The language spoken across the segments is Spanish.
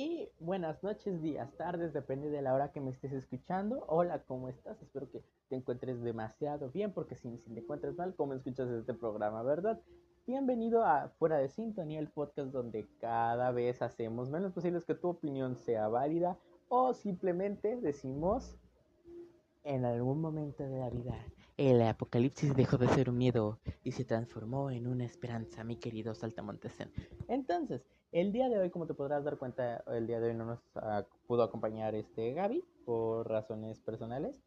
Y buenas noches, días, tardes, depende de la hora que me estés escuchando. Hola, ¿cómo estás? Espero que te encuentres demasiado bien, porque si, si te encuentras mal, ¿cómo escuchas este programa, verdad? Bienvenido a Fuera de Sintonía, el podcast donde cada vez hacemos menos posibles que tu opinión sea válida o simplemente decimos en algún momento de la vida el apocalipsis dejó de ser un miedo y se transformó en una esperanza, mi querido Saltamontesen. Entonces, el día de hoy, como te podrás dar cuenta, el día de hoy no nos uh, pudo acompañar este Gaby por razones personales.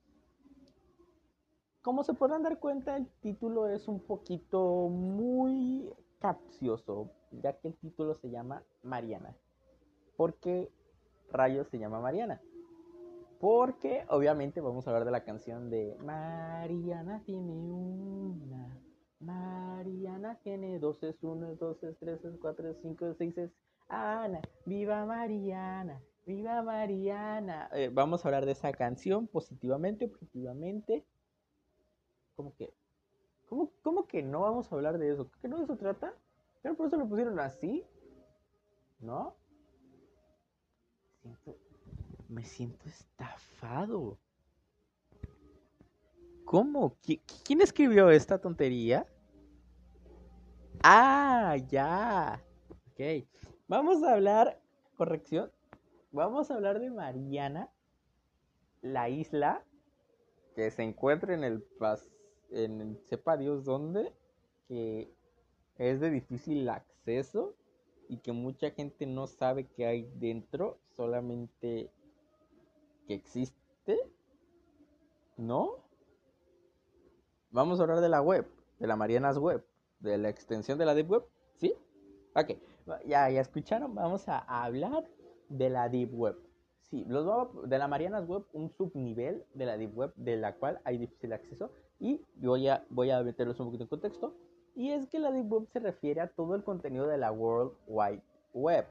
Como se podrán dar cuenta, el título es un poquito muy capcioso, ya que el título se llama Mariana. ¿Por qué rayos se llama Mariana? Porque obviamente vamos a hablar de la canción de Mariana tiene una, Mariana tiene dos, es uno, dos, es tres, es cuatro, cinco, seis, es Ana, viva Mariana, viva Mariana. Eh, vamos a hablar de esa canción positivamente, objetivamente. ¿Cómo que? ¿Cómo, ¿Cómo que no vamos a hablar de eso? ¿Que no de eso trata? ¿Pero por eso lo pusieron así? ¿No? Siento, me siento estafado. ¿Cómo? ¿Quién escribió esta tontería? Ah, ya. Ok. Vamos a hablar, corrección. Vamos a hablar de Mariana, la isla que se encuentra en el en sepa Dios dónde, que es de difícil acceso y que mucha gente no sabe qué hay dentro, solamente que existe, ¿no? Vamos a hablar de la web, de la Marianas Web, de la extensión de la Deep Web, ¿sí? Ok, ya, ya escucharon, vamos a hablar de la Deep Web. Sí, los de la Marianas Web, un subnivel de la Deep Web, de la cual hay difícil acceso, y voy a, voy a meterlos un poquito en contexto. Y es que la Deep Web se refiere a todo el contenido de la World Wide Web,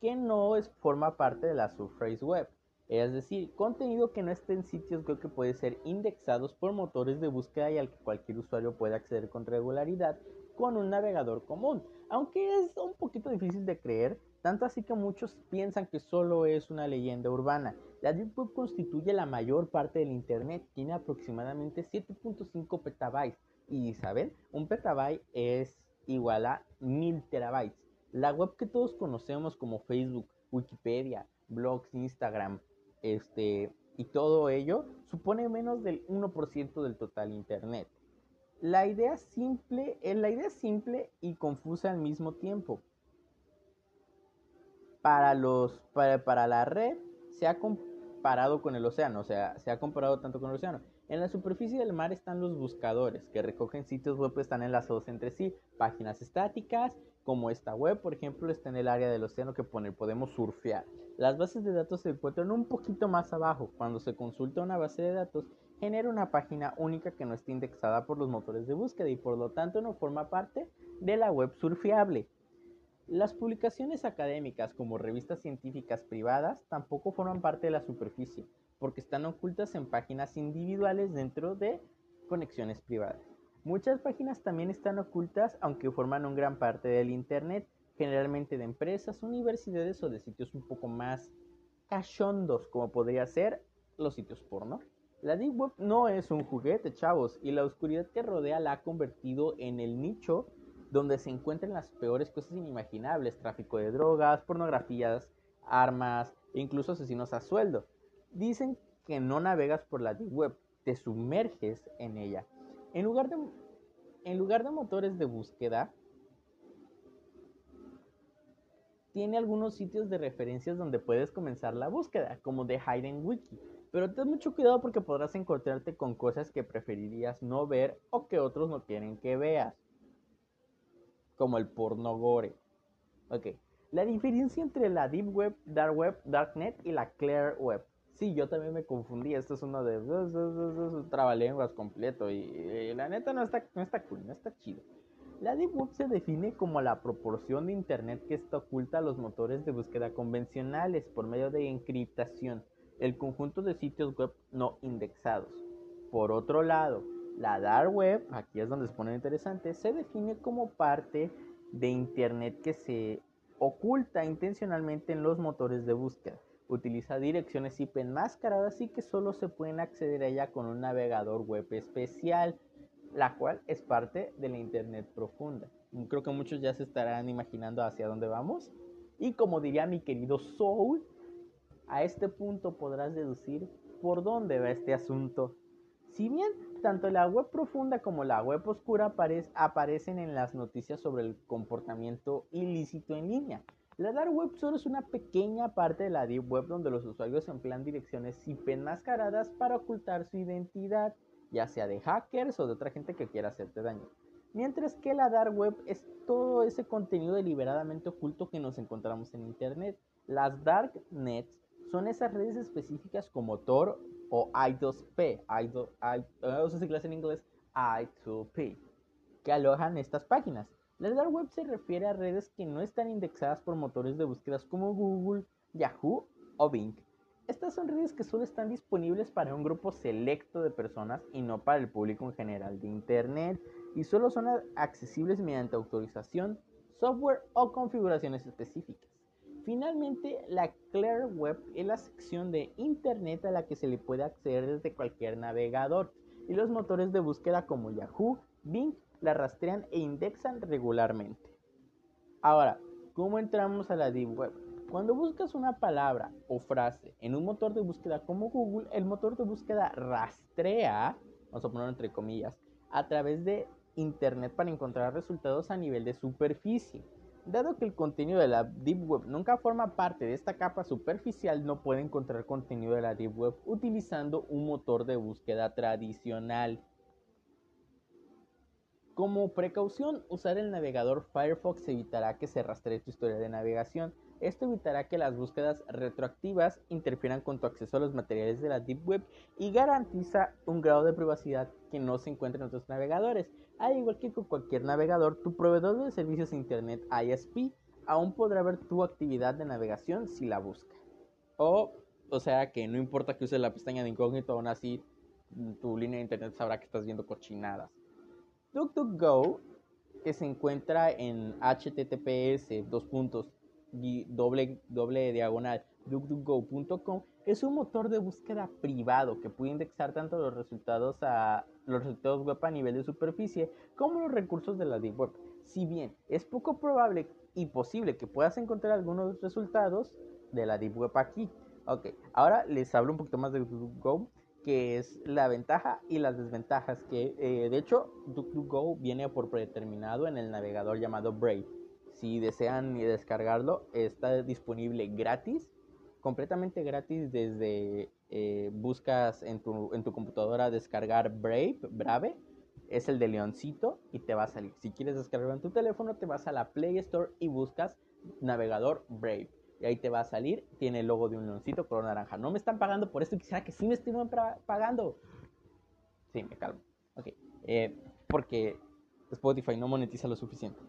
que no es, forma parte de la Surface Web. Es decir, contenido que no esté en sitios web que puede ser indexados por motores de búsqueda y al que cualquier usuario puede acceder con regularidad con un navegador común. Aunque es un poquito difícil de creer, tanto así que muchos piensan que solo es una leyenda urbana. La Deep Web constituye la mayor parte del Internet, tiene aproximadamente 7.5 petabytes. Y saben, un petabyte es igual a 1000 terabytes. La web que todos conocemos como Facebook, Wikipedia, blogs, Instagram, este, y todo ello supone menos del 1% del total Internet. La idea, simple, eh, la idea simple y confusa al mismo tiempo. Para, los, para, para la red se ha comparado con el océano, o sea, se ha comparado tanto con el océano. En la superficie del mar están los buscadores, que recogen sitios web que están enlazados entre sí, páginas estáticas, como esta web, por ejemplo, está en el área del océano que pone, podemos surfear. Las bases de datos se encuentran un poquito más abajo. Cuando se consulta una base de datos, genera una página única que no está indexada por los motores de búsqueda y por lo tanto no forma parte de la web surfeable. Las publicaciones académicas como revistas científicas privadas tampoco forman parte de la superficie, porque están ocultas en páginas individuales dentro de conexiones privadas. Muchas páginas también están ocultas aunque forman una gran parte del Internet, generalmente de empresas, universidades o de sitios un poco más cachondos, como podría ser los sitios porno. La Deep Web no es un juguete, chavos, y la oscuridad que rodea la ha convertido en el nicho donde se encuentran las peores cosas inimaginables, tráfico de drogas, pornografías, armas e incluso asesinos a sueldo. Dicen que no navegas por la Deep Web, te sumerges en ella. En lugar de, en lugar de motores de búsqueda, tiene algunos sitios de referencias donde puedes comenzar la búsqueda, como The Hidden Wiki. Pero ten mucho cuidado porque podrás encontrarte con cosas que preferirías no ver o que otros no quieren que veas. Como el porno gore. Ok. La diferencia entre la Deep Web, Dark Web, Darknet y la Clear Web. Sí, yo también me confundí. Esto es uno de trabalenguas completo. Y, la neta no está, no está cool, no está chido. La Deep Web se define como la proporción de Internet que está oculta a los motores de búsqueda convencionales por medio de encriptación, el conjunto de sitios web no indexados. Por otro lado, la Dark Web, aquí es donde se pone interesante, se define como parte de Internet que se oculta intencionalmente en los motores de búsqueda. Utiliza direcciones IP enmascaradas y que solo se pueden acceder a ella con un navegador web especial, la cual es parte de la Internet profunda. Creo que muchos ya se estarán imaginando hacia dónde vamos. Y como diría mi querido Soul, a este punto podrás deducir por dónde va este asunto. Si bien tanto la web profunda como la web oscura aparecen en las noticias sobre el comportamiento ilícito en línea, la dark web solo es una pequeña parte de la deep web donde los usuarios emplean direcciones IP enmascaradas para ocultar su identidad, ya sea de hackers o de otra gente que quiera hacerte daño. Mientras que la dark web es todo ese contenido deliberadamente oculto que nos encontramos en internet. Las dark nets son esas redes específicas como Tor o I2P, I2, en inglés I2P, que alojan estas páginas. La dark web se refiere a redes que no están indexadas por motores de búsquedas como Google, Yahoo o Bing. Estas son redes que solo están disponibles para un grupo selecto de personas y no para el público en general de Internet y solo son accesibles mediante autorización, software o configuraciones específicas. Finalmente, la Clear Web es la sección de Internet a la que se le puede acceder desde cualquier navegador y los motores de búsqueda como Yahoo, Bing la rastrean e indexan regularmente. Ahora, ¿cómo entramos a la Deep Web? Cuando buscas una palabra o frase en un motor de búsqueda como Google, el motor de búsqueda rastrea, vamos a ponerlo entre comillas, a través de Internet para encontrar resultados a nivel de superficie. Dado que el contenido de la Deep Web nunca forma parte de esta capa superficial, no puede encontrar contenido de la Deep Web utilizando un motor de búsqueda tradicional. Como precaución, usar el navegador Firefox evitará que se rastree tu historia de navegación. Esto evitará que las búsquedas retroactivas interfieran con tu acceso a los materiales de la Deep Web y garantiza un grado de privacidad que no se encuentra en otros navegadores. Al igual que con cualquier navegador, tu proveedor de servicios de Internet ISP aún podrá ver tu actividad de navegación si la busca. O, o sea que no importa que uses la pestaña de incógnito, aún así tu línea de Internet sabrá que estás viendo cochinadas. DuckDuckGo, que se encuentra en https dos puntos doble, doble diagonal duckduckgo.com es un motor de búsqueda privado que puede indexar tanto los resultados a los resultados web a nivel de superficie como los recursos de la deep web. Si bien es poco probable y posible que puedas encontrar algunos resultados de la deep web aquí. Ok, ahora les hablo un poquito más de DuckDuckGo que es la ventaja y las desventajas que eh, de hecho DuckDuckGo viene por predeterminado en el navegador llamado Brave. Si desean descargarlo, está disponible gratis, completamente gratis desde eh, buscas en tu, en tu computadora descargar Brave, Brave, es el de Leoncito y te va a salir. Si quieres descargarlo en tu teléfono, te vas a la Play Store y buscas navegador Brave y ahí te va a salir, tiene el logo de un leoncito color naranja. No me están pagando por esto, quisiera que sí me estén pagando. Sí, me calmo. Ok, eh, porque Spotify no monetiza lo suficiente.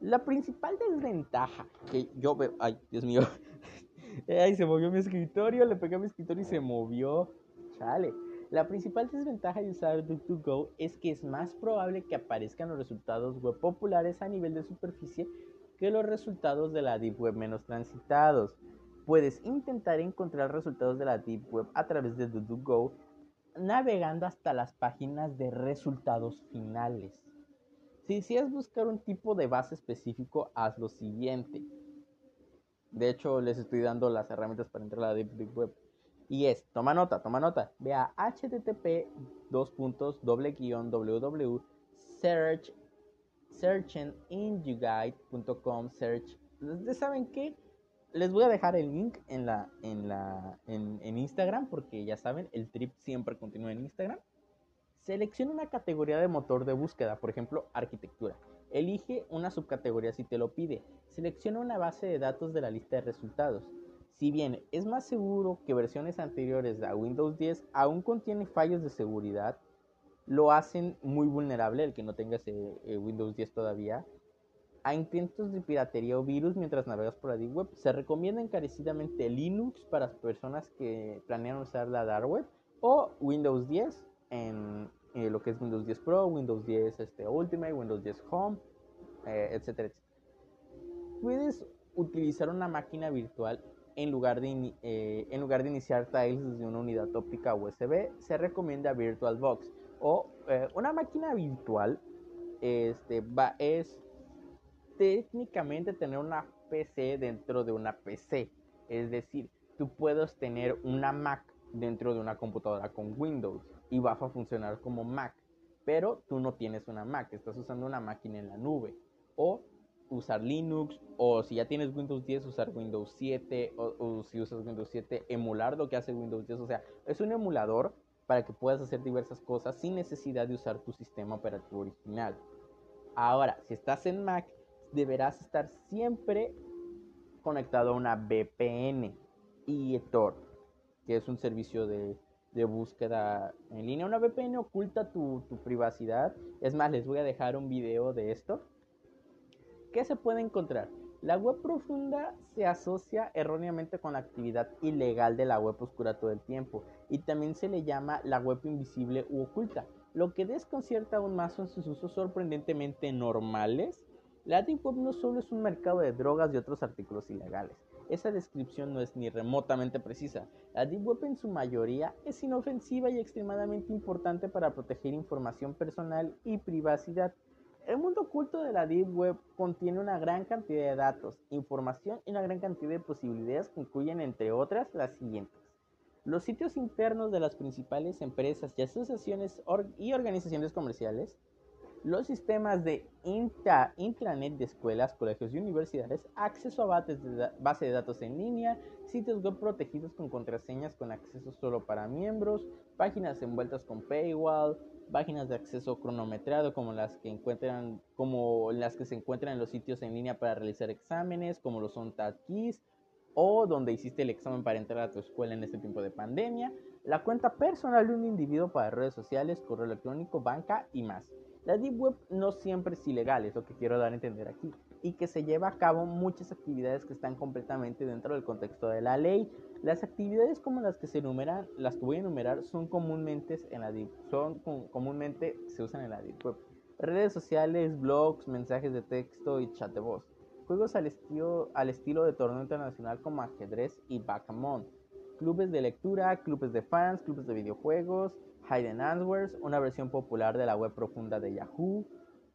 La principal desventaja que yo veo, ay, Dios mío, ay, se movió mi escritorio, le pegué a mi escritorio y se movió. Chale. La principal desventaja de usar DuckDuckGo es que es más probable que aparezcan los resultados web populares a nivel de superficie que los resultados de la Deep Web menos transitados. Puedes intentar encontrar resultados de la Deep Web a través de DuduGo navegando hasta las páginas de resultados finales. Si deseas buscar un tipo de base específico, haz lo siguiente. De hecho, les estoy dando las herramientas para entrar a la Deep, Web. Y es, toma nota, toma nota. Ve a http www search searchinguide.com search. ¿Saben qué? Les voy a dejar el link en la en la en, Instagram porque ya saben, el trip siempre continúa en Instagram. Selecciona una categoría de motor de búsqueda, por ejemplo, arquitectura. Elige una subcategoría si te lo pide. Selecciona una base de datos de la lista de resultados. Si bien es más seguro que versiones anteriores a Windows 10 aún contiene fallos de seguridad, lo hacen muy vulnerable el que no tengas eh, eh, Windows 10 todavía a intentos de piratería o virus mientras navegas por la Deep Web. Se recomienda encarecidamente Linux para las personas que planean usar la Dark Web o Windows 10 en eh, lo que es Windows 10 Pro, Windows 10 este, Ultimate, Windows 10 Home, etcétera, etcétera. Puedes utilizar una máquina virtual en lugar de, eh, en lugar de iniciar tiles desde una unidad óptica USB, se recomienda VirtualBox o eh, una máquina virtual. Este va, es técnicamente tener una PC dentro de una PC, es decir, tú puedes tener una Mac dentro de una computadora con Windows y va a funcionar como Mac, pero tú no tienes una Mac, estás usando una máquina en la nube o usar Linux o si ya tienes Windows 10 usar Windows 7 o, si usas Windows 7 emular lo que hace Windows 10, o sea, es un emulador para que puedas hacer diversas cosas sin necesidad de usar tu sistema operativo original. Ahora, si estás en Mac, deberás estar siempre conectado a una VPN y Tor, que es un servicio de, búsqueda en línea. Una VPN oculta tu, tu privacidad. Es más, les voy a dejar un video de esto ¿Qué se puede encontrar? La web profunda se asocia erróneamente con la actividad ilegal de la web oscura todo el tiempo y también se le llama la web invisible u oculta. Lo que desconcierta aún más son sus usos sorprendentemente normales. La Deep Web no solo es un mercado de drogas y otros artículos ilegales. Esa descripción no es ni remotamente precisa. La Deep Web en su mayoría es inofensiva y extremadamente importante para proteger información personal y privacidad. El mundo oculto de la Deep Web contiene una gran cantidad de datos, información y una gran cantidad de posibilidades que incluyen, entre otras, las siguientes. Los sitios internos de las principales empresas y asociaciones y organizaciones comerciales, los sistemas de intranet de escuelas, colegios y universidades, acceso a base de datos en línea, sitios web protegidos con contraseñas con acceso solo para miembros, páginas envueltas con paywall, páginas de acceso cronometrado como las que encuentran como las que se encuentran en los sitios en línea para realizar exámenes como lo son TADKIS o donde hiciste el examen para entrar a tu escuela en este tiempo de pandemia, la cuenta personal de un individuo para redes sociales, correo electrónico, banca y más. La Deep Web no siempre es ilegal, es lo que quiero dar a entender aquí, y que se lleva a cabo muchas actividades que están completamente dentro del contexto de la ley. Las actividades como las que se enumeran, las que voy a enumerar, son comúnmente en la Deep, son comúnmente se usan en la Deep Web. Redes sociales, blogs, mensajes de texto y chat de voz. Juegos al estilo, al estilo de torneo internacional como ajedrez y backgammon. Clubes de lectura, clubes de fans, clubes de videojuegos, Hidden Answers, una versión popular de la web profunda de Yahoo,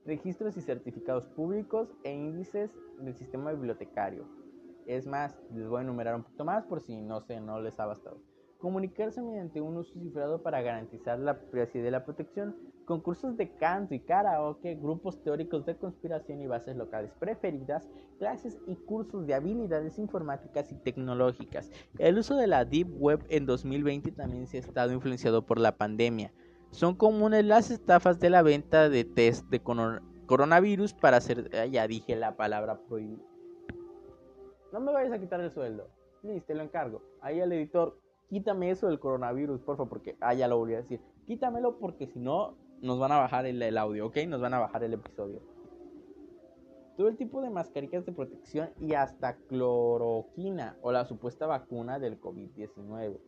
registros y certificados públicos e índices del sistema bibliotecario. Es más, les voy a enumerar un poquito más por si no sé, no les ha bastado. Comunicarse mediante un uso cifrado para garantizar la privacidad y la protección, concursos de canto y karaoke, grupos teóricos de conspiración y bases locales preferidas, clases y cursos de habilidades informáticas y tecnológicas. El uso de la Deep Web en 2020 también se ha estado influenciado por la pandemia. Son comunes las estafas de la venta de test de coronavirus para hacer... Ah, ya dije la palabra prohibida. No me vayas a quitar el sueldo. Listo, te lo encargo. Ahí el editor, quítame eso del coronavirus, por favor, porque... Ah, ya lo volví a decir. Quítamelo porque si no, nos van a bajar el, audio, ¿ok? Nos van a bajar el episodio. Todo el tipo de mascarillas de protección y hasta cloroquina o la supuesta vacuna del COVID-19.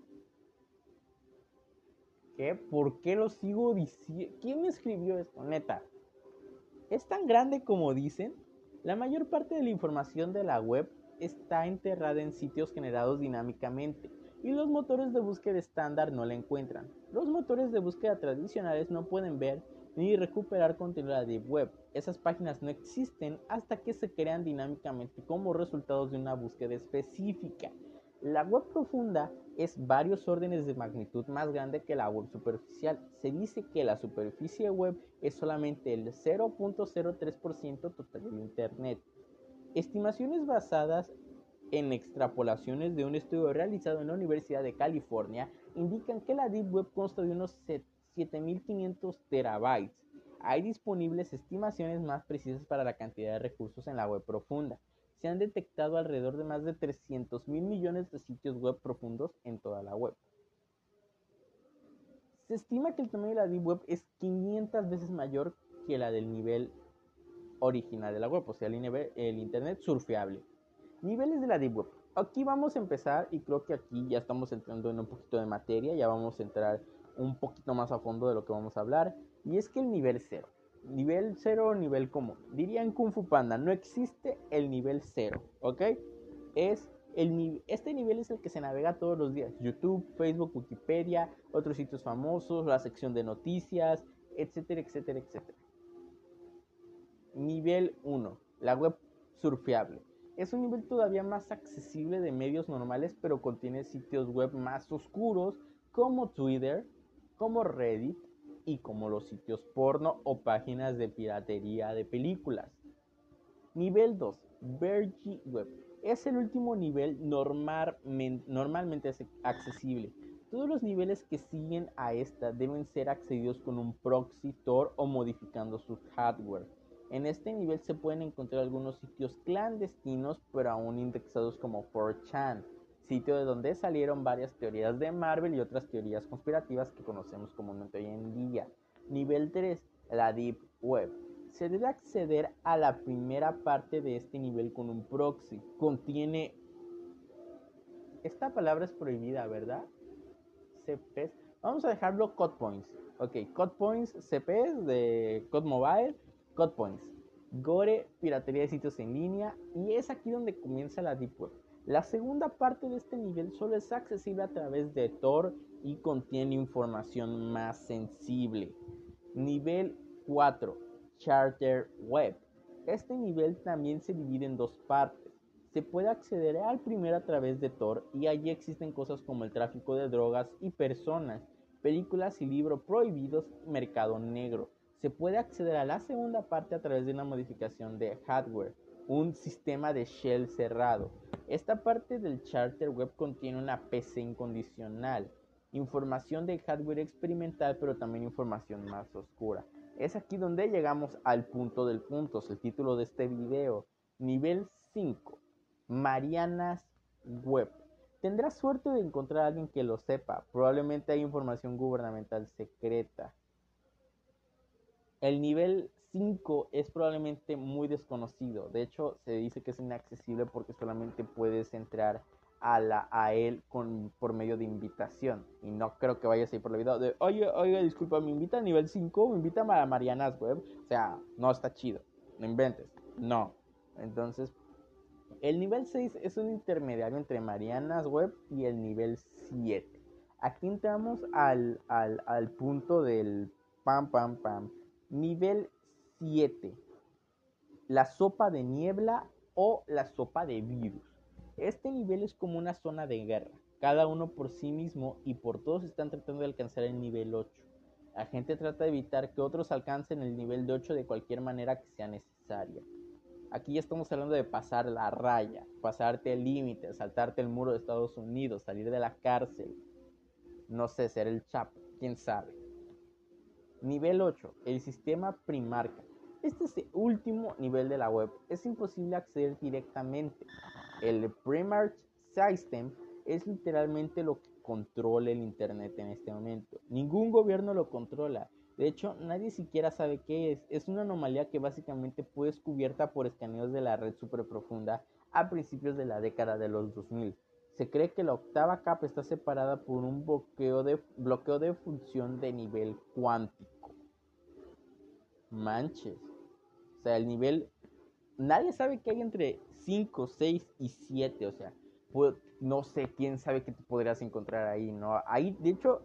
¿Qué? ¿Por qué lo sigo diciendo? ¿Quién me escribió esto? Neta. ¿Es tan grande como dicen? La mayor parte de la información de la web está enterrada en sitios generados dinámicamente y los motores de búsqueda estándar no la encuentran. Los motores de búsqueda tradicionales no pueden ver ni recuperar contenido de la Web. Esas páginas no existen hasta que se crean dinámicamente como resultados de una búsqueda específica. La web profunda es varios órdenes de magnitud más grande que la web superficial. Se dice que la superficie web es solamente el 0.03% total de Internet. Estimaciones basadas en extrapolaciones de un estudio realizado en la Universidad de California indican que la Deep Web consta de unos 7500 terabytes. Hay disponibles estimaciones más precisas para la cantidad de recursos en la web profunda. Se han detectado alrededor de más de 300 mil millones de sitios web profundos en toda la web. Se estima que el tamaño de la Deep Web es 500 veces mayor que la del nivel original de la web, o sea, el, el Internet surfeable. Niveles de la Deep Web. Aquí vamos a empezar y creo que aquí ya estamos entrando en un poquito de materia, ya vamos a entrar un poquito más a fondo de lo que vamos a hablar. Y es que el nivel 0. Nivel 0 o nivel común. Diría en Kung Fu Panda, no existe el nivel 0, ¿ok? Es el, este nivel es el que se navega todos los días. YouTube, Facebook, Wikipedia, otros sitios famosos, la sección de noticias, etcétera, etcétera, etcétera. Nivel 1, la web surfeable. Es un nivel todavía más accesible de medios normales, pero contiene sitios web más oscuros como Twitter, como Reddit y como los sitios porno o páginas de piratería de películas. Nivel 2, Vergy Web. Es el último nivel normalmente accesible. Todos los niveles que siguen a esta deben ser accedidos con un proxy Tor o modificando su hardware. En este nivel se pueden encontrar algunos sitios clandestinos, pero aún indexados como 4chan, sitio de donde salieron varias teorías de Marvel y otras teorías conspirativas que conocemos comúnmente hoy en día. Nivel 3, la Deep Web. Se debe acceder a la primera parte de este nivel con un proxy. Contiene... Esta palabra es prohibida, ¿verdad? CPs. Vamos a dejarlo Code Points. Ok, Code Points CPs de Code Mobile God Points, Gore, piratería de sitios en línea, y es aquí donde comienza la Deep Web. La segunda parte de este nivel solo es accesible a través de Tor y contiene información más sensible. Nivel 4, Charter Web. Este nivel también se divide en dos partes. Se puede acceder al primero a través de Tor y allí existen cosas como el tráfico de drogas y personas, películas y libros prohibidos, mercado negro se puede acceder a la segunda parte a través de una modificación de hardware, un sistema de shell cerrado. Esta parte del charter web contiene una PC incondicional, información de hardware experimental, pero también información más oscura. Es aquí donde llegamos al punto del punto, el título de este video. Nivel 5. Marianas Web. Tendrás suerte de encontrar a alguien que lo sepa. Probablemente hay información gubernamental secreta. El nivel 5 es probablemente muy desconocido. De hecho, se dice que es inaccesible porque solamente puedes entrar a, la, a él con, por medio de invitación. Y no creo que vayas a ir por la vida oye, oye, disculpa, me invita a nivel 5, me invita a Marianas Web. O sea, no está chido. No inventes. No. Entonces, el nivel 6 es un intermediario entre Marianas Web y el nivel 7. Aquí entramos al, al, al punto del pam, pam, pam. Nivel 7. La sopa de niebla o la sopa de virus. Este nivel es como una zona de guerra, cada uno por sí mismo y por todos están tratando de alcanzar el nivel 8. La gente trata de evitar que otros alcancen el nivel de 8 de cualquier manera que sea necesaria. Aquí ya estamos hablando de pasar la raya, pasarte el límite, saltarte el muro de Estados Unidos, salir de la cárcel. No sé, ser el Chapo, quién sabe. Nivel 8. El sistema Primarca. Este es el último nivel de la web. Es imposible acceder directamente. El Primarch System es literalmente lo que controla el Internet en este momento. Ningún gobierno lo controla. De hecho, nadie siquiera sabe qué es. Es una anomalía que básicamente fue descubierta por escaneos de la red superprofunda a principios de la década de los 2000. Se cree que la octava capa está separada por un bloqueo de, función de nivel cuántico. Manches. O sea, el nivel... Nadie sabe qué hay entre 5, 6 y 7. O sea, no sé quién sabe qué te podrías encontrar ahí, ¿no? Ahí, de hecho,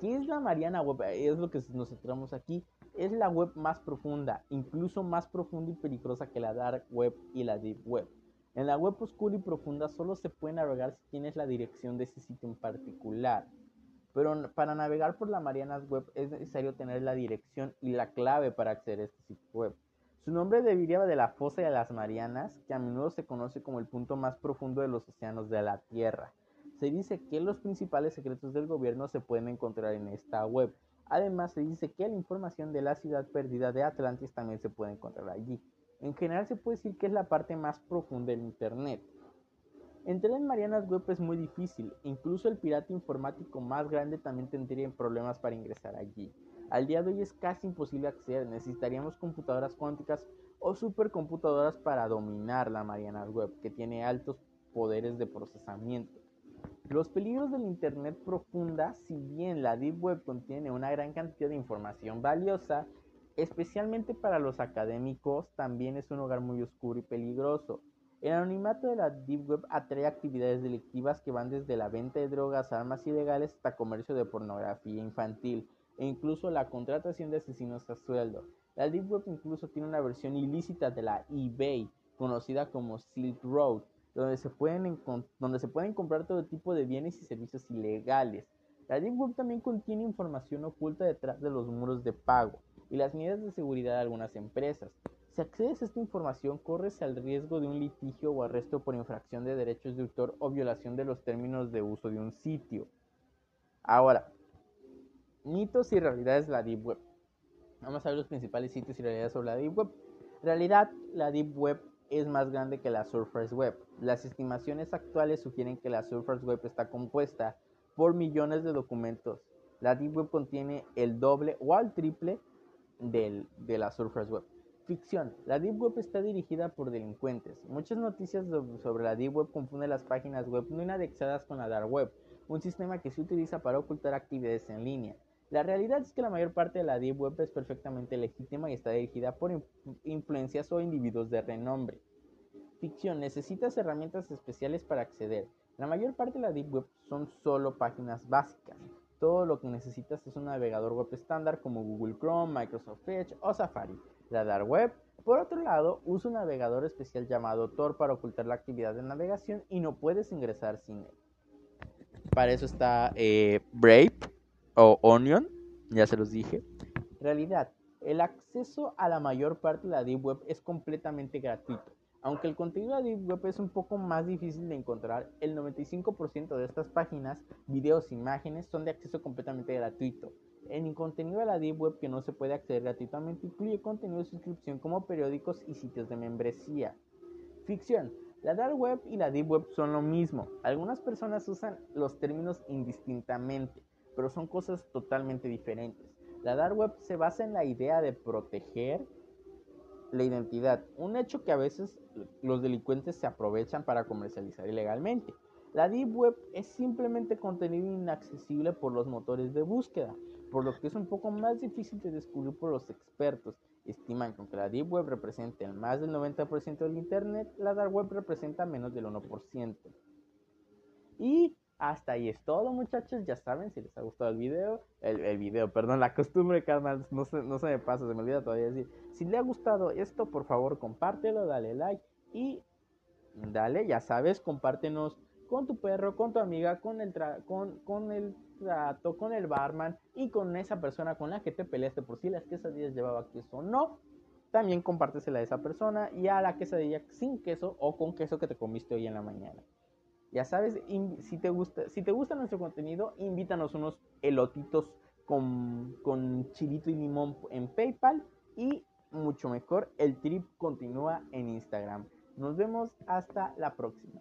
¿qué es la Mariana Web? Es lo que nos centramos aquí. Es la web más profunda, incluso más profunda y peligrosa que la Dark Web y la Deep Web. En la web oscura y profunda solo se puede navegar si tienes la dirección de ese sitio en particular. Pero para navegar por la Marianas Web es necesario tener la dirección y la clave para acceder a este sitio web. Su nombre deriva de la fosa de las Marianas, que a menudo se conoce como el punto más profundo de los océanos de la Tierra. Se dice que los principales secretos del gobierno se pueden encontrar en esta web. Además, se dice que la información de la ciudad perdida de Atlantis también se puede encontrar allí. En general se puede decir que es la parte más profunda del Internet. Entrar en Marianas Web es muy difícil, incluso el pirata informático más grande también tendría problemas para ingresar allí. Al día de hoy es casi imposible acceder, necesitaríamos computadoras cuánticas o supercomputadoras para dominar la Marianas Web, que tiene altos poderes de procesamiento. Los peligros del Internet profunda, si bien la Deep Web contiene una gran cantidad de información valiosa, Especialmente para los académicos, también es un lugar muy oscuro y peligroso. El anonimato de la Deep Web atrae actividades delictivas que van desde la venta de drogas, armas ilegales hasta comercio de pornografía infantil e incluso la contratación de asesinos a sueldo. La Deep Web incluso tiene una versión ilícita de la eBay, conocida como Silk Road, donde se pueden, donde se pueden comprar todo tipo de bienes y servicios ilegales. La Deep Web también contiene información oculta detrás de los muros de pago y las medidas de seguridad de algunas empresas. Si accedes a esta información, corres el riesgo de un litigio o arresto por infracción de derechos de autor o violación de los términos de uso de un sitio. Ahora, mitos y realidades de la Deep Web. Vamos a ver los principales sitios y realidades sobre la Deep Web. Realidad, la Deep Web es más grande que la Surface Web. Las estimaciones actuales sugieren que la Surface Web está compuesta por millones de documentos. La Deep Web contiene el doble o al triple de la Surface Web. Ficción. La Deep Web está dirigida por delincuentes. Muchas noticias sobre la Deep Web confunden las páginas web no indexadas con la Dark Web, un sistema que se utiliza para ocultar actividades en línea. La realidad es que la mayor parte de la Deep Web es perfectamente legítima y está dirigida por influencias o individuos de renombre. Ficción. Necesitas herramientas especiales para acceder. La mayor parte de la Deep Web son solo páginas básicas. Todo lo que necesitas es un navegador web estándar como Google Chrome, Microsoft Edge o Safari. La Dark Web, por otro lado, usa un navegador especial llamado Tor para ocultar la actividad de navegación y no puedes ingresar sin él. Para eso está eh, Brave o Onion, ya se los dije. Realidad, el acceso a la mayor parte de la Deep Web es completamente gratuito. Aunque el contenido de Deep Web es un poco más difícil de encontrar, el 95% de estas páginas, videos, imágenes son de acceso completamente gratuito. El contenido de la Deep Web que no se puede acceder gratuitamente incluye contenido de suscripción como periódicos y sitios de membresía. Ficción. La Dark Web y la Deep Web son lo mismo. Algunas personas usan los términos indistintamente, pero son cosas totalmente diferentes. La Dark Web se basa en la idea de proteger la identidad, un hecho que a veces los delincuentes se aprovechan para comercializar ilegalmente. La Deep Web es simplemente contenido inaccesible por los motores de búsqueda por lo que es un poco más difícil de descubrir por los expertos. Estiman que aunque la Deep Web representa el más del 90% del Internet, la Dark Web representa menos del 1%. Y hasta ahí es todo muchachos, ya saben, si les ha gustado el video, el, video, perdón, la costumbre, carnal, no se, no se me pasa, se me olvida todavía decir. Si le ha gustado esto, por favor, compártelo, dale like y dale, ya sabes, compártenos con tu perro, con tu amiga, con el, con, con el trato, con el barman y con esa persona con la que te peleaste por si las quesadillas llevaba queso o no. También compártesela a esa persona y a la quesadilla sin queso o con queso que te comiste hoy en la mañana. Ya sabes, si te gusta, nuestro contenido, invítanos unos elotitos con, con chilito y limón en PayPal y mucho mejor, el trip continúa en Instagram. Nos vemos hasta la próxima.